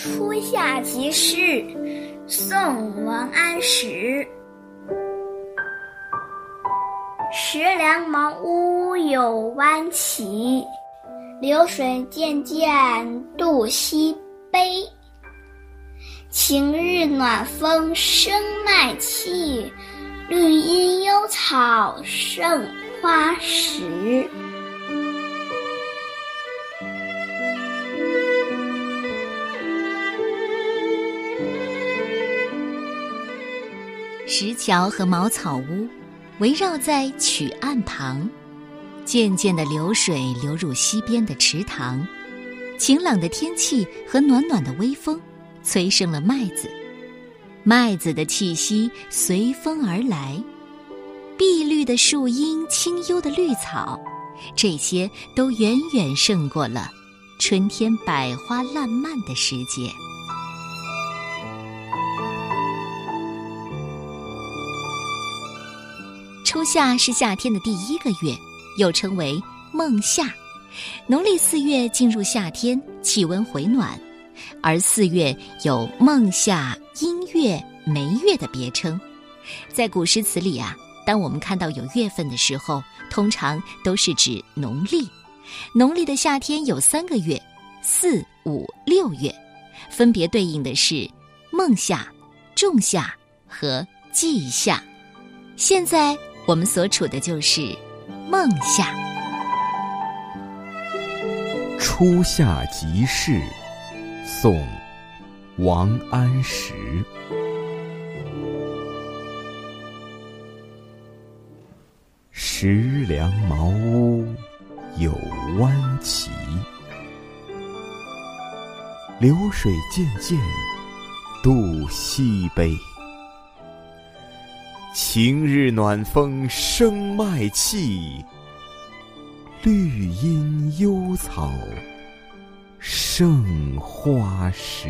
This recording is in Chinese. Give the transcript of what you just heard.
初夏即事，宋·王安石。石梁茅屋有弯起，流水渐渐渡西陂。晴日暖风生麦气，绿阴幽草胜花时。石桥和茅草屋围绕在曲岸旁，渐渐的流水流入溪边的池塘。晴朗的天气和暖暖的微风，催生了麦子。麦子的气息随风而来，碧绿的树荫，清幽的绿草，这些都远远胜过了春天百花烂漫的时节。初夏是夏天的第一个月，又称为孟夏。农历四月进入夏天，气温回暖，而四月有孟夏、阴月、梅月的别称。在古诗词里啊，当我们看到有月份的时候，通常都是指农历。农历的夏天有三个月，四、五、六月，分别对应的是孟夏、仲夏和季夏。现在。我们所处的就是梦夏。初夏即事，宋·王安石。石梁茅屋有弯起，流水渐渐渡西悲。晴日暖风生麦气，绿阴幽草胜花时。